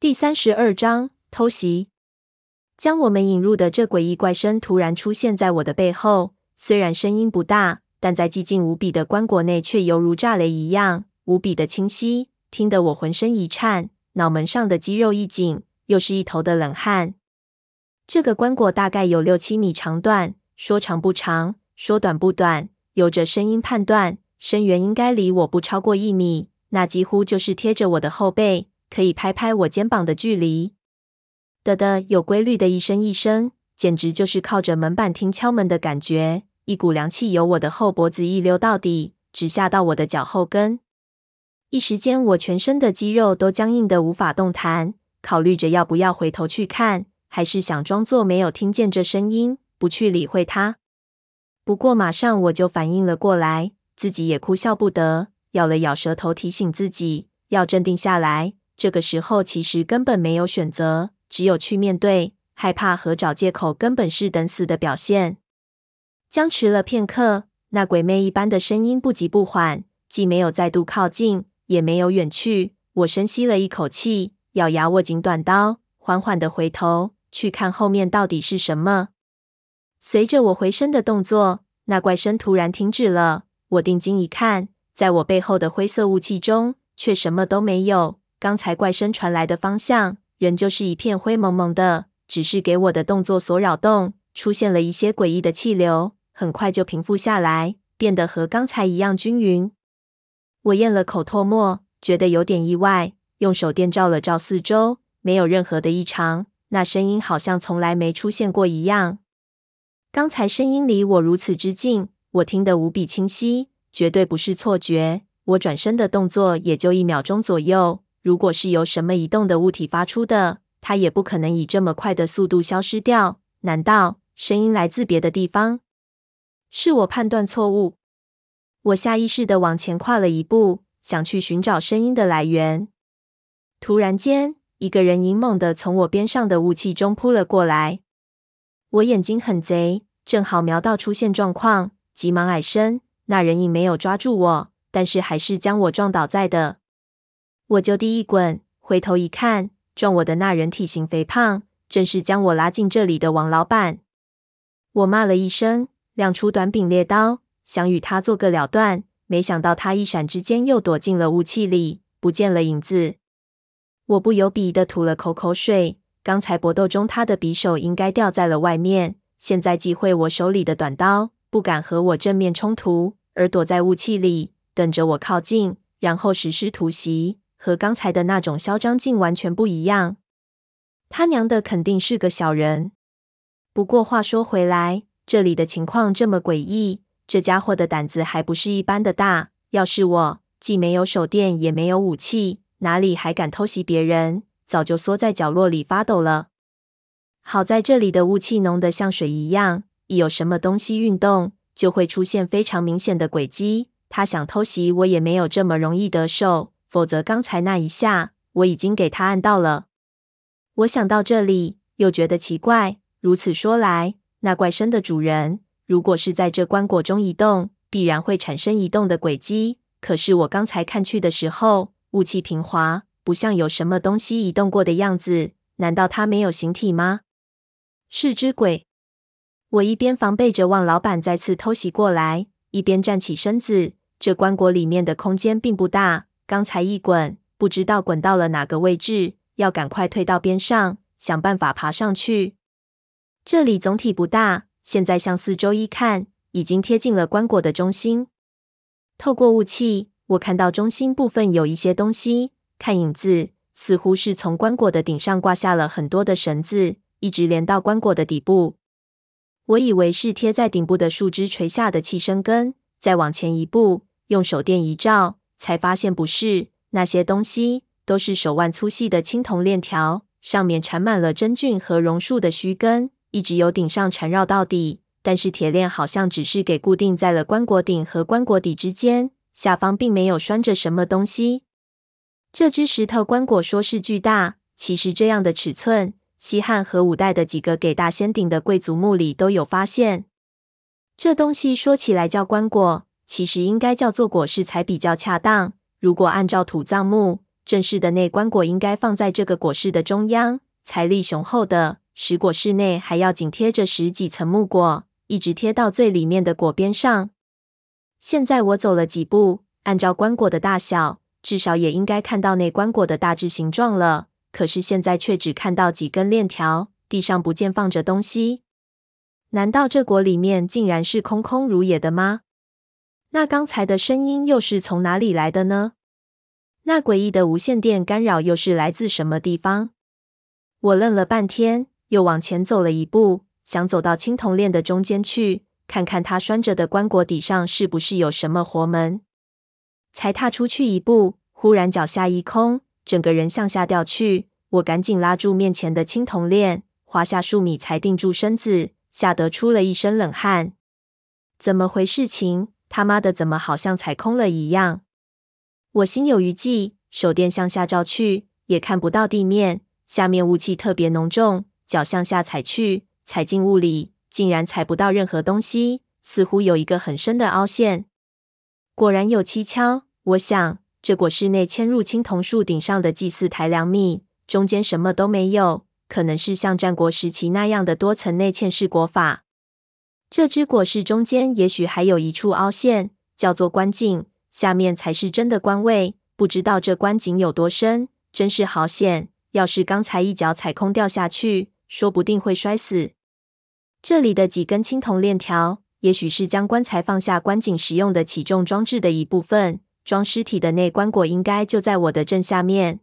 第三十二章偷袭。将我们引入的这诡异怪声突然出现在我的背后，虽然声音不大，但在寂静无比的棺椁内却犹如炸雷一样，无比的清晰，听得我浑身一颤，脑门上的肌肉一紧，又是一头的冷汗。这个棺椁大概有六七米长短，说长不长，说短不短，由着声音判断，声源应该离我不超过一米，那几乎就是贴着我的后背。可以拍拍我肩膀的距离，的的，有规律的一声一声，简直就是靠着门板听敲门的感觉。一股凉气由我的后脖子一溜到底，直下到我的脚后跟。一时间，我全身的肌肉都僵硬的无法动弹，考虑着要不要回头去看，还是想装作没有听见这声音，不去理会它。不过马上我就反应了过来，自己也哭笑不得，咬了咬舌头，提醒自己要镇定下来。这个时候其实根本没有选择，只有去面对。害怕和找借口根本是等死的表现。僵持了片刻，那鬼魅一般的声音不急不缓，既没有再度靠近，也没有远去。我深吸了一口气，咬牙握紧短刀，缓缓的回头去看后面到底是什么。随着我回身的动作，那怪声突然停止了。我定睛一看，在我背后的灰色雾气中，却什么都没有。刚才怪声传来的方向，仍旧是一片灰蒙蒙的，只是给我的动作所扰动，出现了一些诡异的气流，很快就平复下来，变得和刚才一样均匀。我咽了口唾沫，觉得有点意外，用手电照了照四周，没有任何的异常，那声音好像从来没出现过一样。刚才声音离我如此之近，我听得无比清晰，绝对不是错觉。我转身的动作也就一秒钟左右。如果是由什么移动的物体发出的，它也不可能以这么快的速度消失掉。难道声音来自别的地方？是我判断错误？我下意识的往前跨了一步，想去寻找声音的来源。突然间，一个人影猛地从我边上的雾气中扑了过来。我眼睛很贼，正好瞄到出现状况，急忙矮身。那人影没有抓住我，但是还是将我撞倒在的。我就地一滚，回头一看，撞我的那人体型肥胖，正是将我拉进这里的王老板。我骂了一声，亮出短柄猎刀，想与他做个了断。没想到他一闪之间又躲进了雾气里，不见了影子。我不由鄙夷的吐了口口水。刚才搏斗中，他的匕首应该掉在了外面，现在忌讳我手里的短刀，不敢和我正面冲突，而躲在雾气里，等着我靠近，然后实施突袭。和刚才的那种嚣张劲完全不一样，他娘的肯定是个小人。不过话说回来，这里的情况这么诡异，这家伙的胆子还不是一般的大。要是我，既没有手电，也没有武器，哪里还敢偷袭别人？早就缩在角落里发抖了。好在这里的雾气浓得像水一样，一有什么东西运动，就会出现非常明显的轨迹。他想偷袭我，也没有这么容易得手。否则，刚才那一下我已经给他按到了。我想到这里，又觉得奇怪。如此说来，那怪声的主人如果是在这棺椁中移动，必然会产生移动的轨迹。可是我刚才看去的时候，雾气平滑，不像有什么东西移动过的样子。难道他没有形体吗？是只鬼。我一边防备着望老板再次偷袭过来，一边站起身子。这棺椁里面的空间并不大。刚才一滚，不知道滚到了哪个位置，要赶快退到边上，想办法爬上去。这里总体不大，现在向四周一看，已经贴近了棺椁的中心。透过雾气，我看到中心部分有一些东西，看影子，似乎是从棺椁的顶上挂下了很多的绳子，一直连到棺椁的底部。我以为是贴在顶部的树枝垂下的气生根，再往前一步，用手电一照。才发现不是，那些东西都是手腕粗细的青铜链条，上面缠满了真菌和榕树的须根，一直由顶上缠绕到底。但是铁链好像只是给固定在了棺椁顶和棺椁底之间，下方并没有拴着什么东西。这只石头棺椁说是巨大，其实这样的尺寸，西汉和五代的几个给大仙顶的贵族墓里都有发现。这东西说起来叫棺椁。其实应该叫做椁室才比较恰当。如果按照土葬墓，正式的内棺椁应该放在这个椁室的中央，财力雄厚的石椁室内还要紧贴着十几层木椁，一直贴到最里面的椁边上。现在我走了几步，按照棺椁的大小，至少也应该看到内棺椁的大致形状了。可是现在却只看到几根链条，地上不见放着东西。难道这椁里面竟然是空空如也的吗？那刚才的声音又是从哪里来的呢？那诡异的无线电干扰又是来自什么地方？我愣了半天，又往前走了一步，想走到青铜链的中间去，看看它拴着的棺椁底上是不是有什么活门。才踏出去一步，忽然脚下一空，整个人向下掉去。我赶紧拉住面前的青铜链，滑下数米才定住身子，吓得出了一身冷汗。怎么回事情？他妈的，怎么好像踩空了一样？我心有余悸，手电向下照去，也看不到地面，下面雾气特别浓重。脚向下踩去，踩进雾里，竟然踩不到任何东西，似乎有一个很深的凹陷。果然有蹊跷，我想，这椁室内嵌入青铜树顶上的祭祀台两米，中间什么都没有，可能是像战国时期那样的多层内嵌式椁法。这只果室中间也许还有一处凹陷，叫做棺井。下面才是真的棺位，不知道这棺井有多深，真是好险！要是刚才一脚踩空掉下去，说不定会摔死。这里的几根青铜链条，也许是将棺材放下棺井时用的起重装置的一部分。装尸体的内棺椁应该就在我的正下面。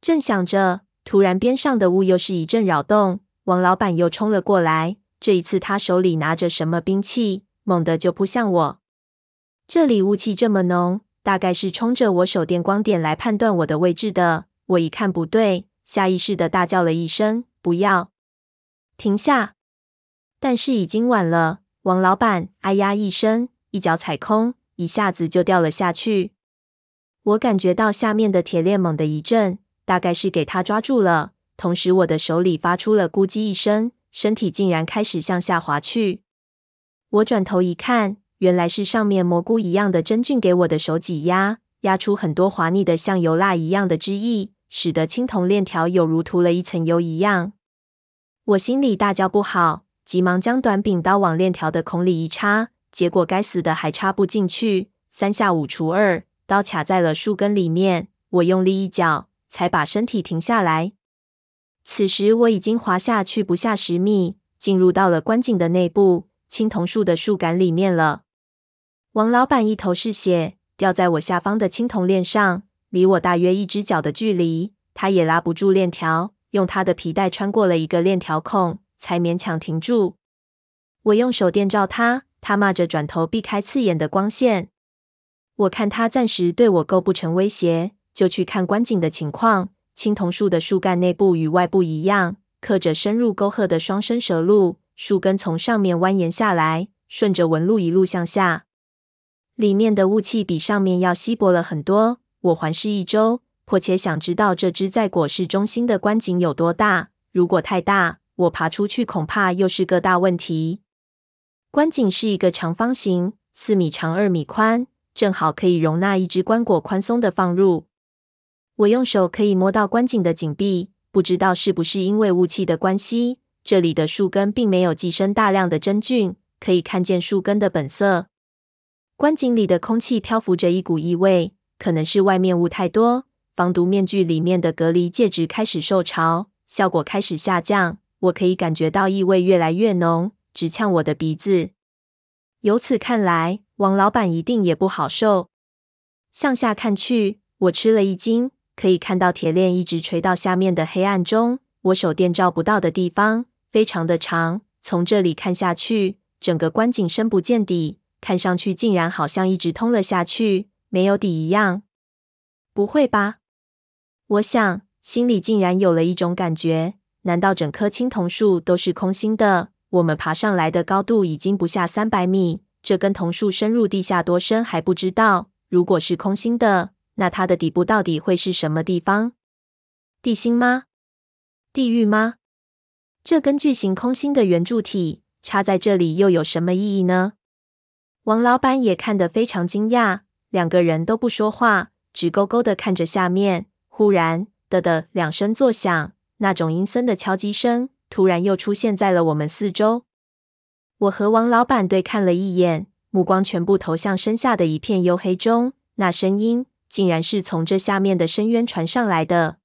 正想着，突然边上的雾又是一阵扰动，王老板又冲了过来。这一次他手里拿着什么兵器，猛地就扑向我。这里雾气这么浓，大概是冲着我手电光点来判断我的位置的。我一看不对，下意识的大叫了一声：“不要！”停下！但是已经晚了。王老板“哎呀”一声，一脚踩空，一下子就掉了下去。我感觉到下面的铁链猛地一震，大概是给他抓住了。同时，我的手里发出了咕叽一声，身体竟然开始向下滑去。我转头一看。原来是上面蘑菇一样的真菌给我的手挤压，压出很多滑腻的像油蜡一样的汁液，使得青铜链条有如涂了一层油一样。我心里大叫不好，急忙将短柄刀往链条的孔里一插，结果该死的还插不进去。三下五除二，刀卡在了树根里面。我用力一脚，才把身体停下来。此时我已经滑下去不下十米，进入到了观景的内部，青铜树的树干里面了。王老板一头是血，掉在我下方的青铜链上，离我大约一只脚的距离。他也拉不住链条，用他的皮带穿过了一个链条孔，才勉强停住。我用手电照他，他骂着转头避开刺眼的光线。我看他暂时对我构不成威胁，就去看观景的情况。青铜树的树干内部与外部一样，刻着深入沟壑的双生蛇路，树根从上面蜿蜒下来，顺着纹路一路向下。里面的雾气比上面要稀薄了很多。我环视一周，迫切想知道这只在果市中心的棺井有多大。如果太大，我爬出去恐怕又是个大问题。棺井是一个长方形，四米长，二米宽，正好可以容纳一只棺椁宽松的放入。我用手可以摸到观井的井壁，不知道是不是因为雾气的关系，这里的树根并没有寄生大量的真菌，可以看见树根的本色。观井里的空气漂浮着一股异味，可能是外面雾太多，防毒面具里面的隔离介质开始受潮，效果开始下降。我可以感觉到异味越来越浓，直呛我的鼻子。由此看来，王老板一定也不好受。向下看去，我吃了一惊，可以看到铁链一直垂到下面的黑暗中，我手电照不到的地方非常的长。从这里看下去，整个观景深不见底。看上去竟然好像一直通了下去，没有底一样。不会吧？我想，心里竟然有了一种感觉：难道整棵青铜树都是空心的？我们爬上来的高度已经不下三百米，这根铜树深入地下多深还不知道。如果是空心的，那它的底部到底会是什么地方？地心吗？地狱吗？这根巨型空心的圆柱体插在这里又有什么意义呢？王老板也看得非常惊讶，两个人都不说话，直勾勾的看着下面，忽然的的两声作响，那种阴森的敲击声突然又出现在了我们四周。我和王老板对看了一眼，目光全部投向身下的一片幽黑中，那声音。竟然是从这下面的深渊传上来的。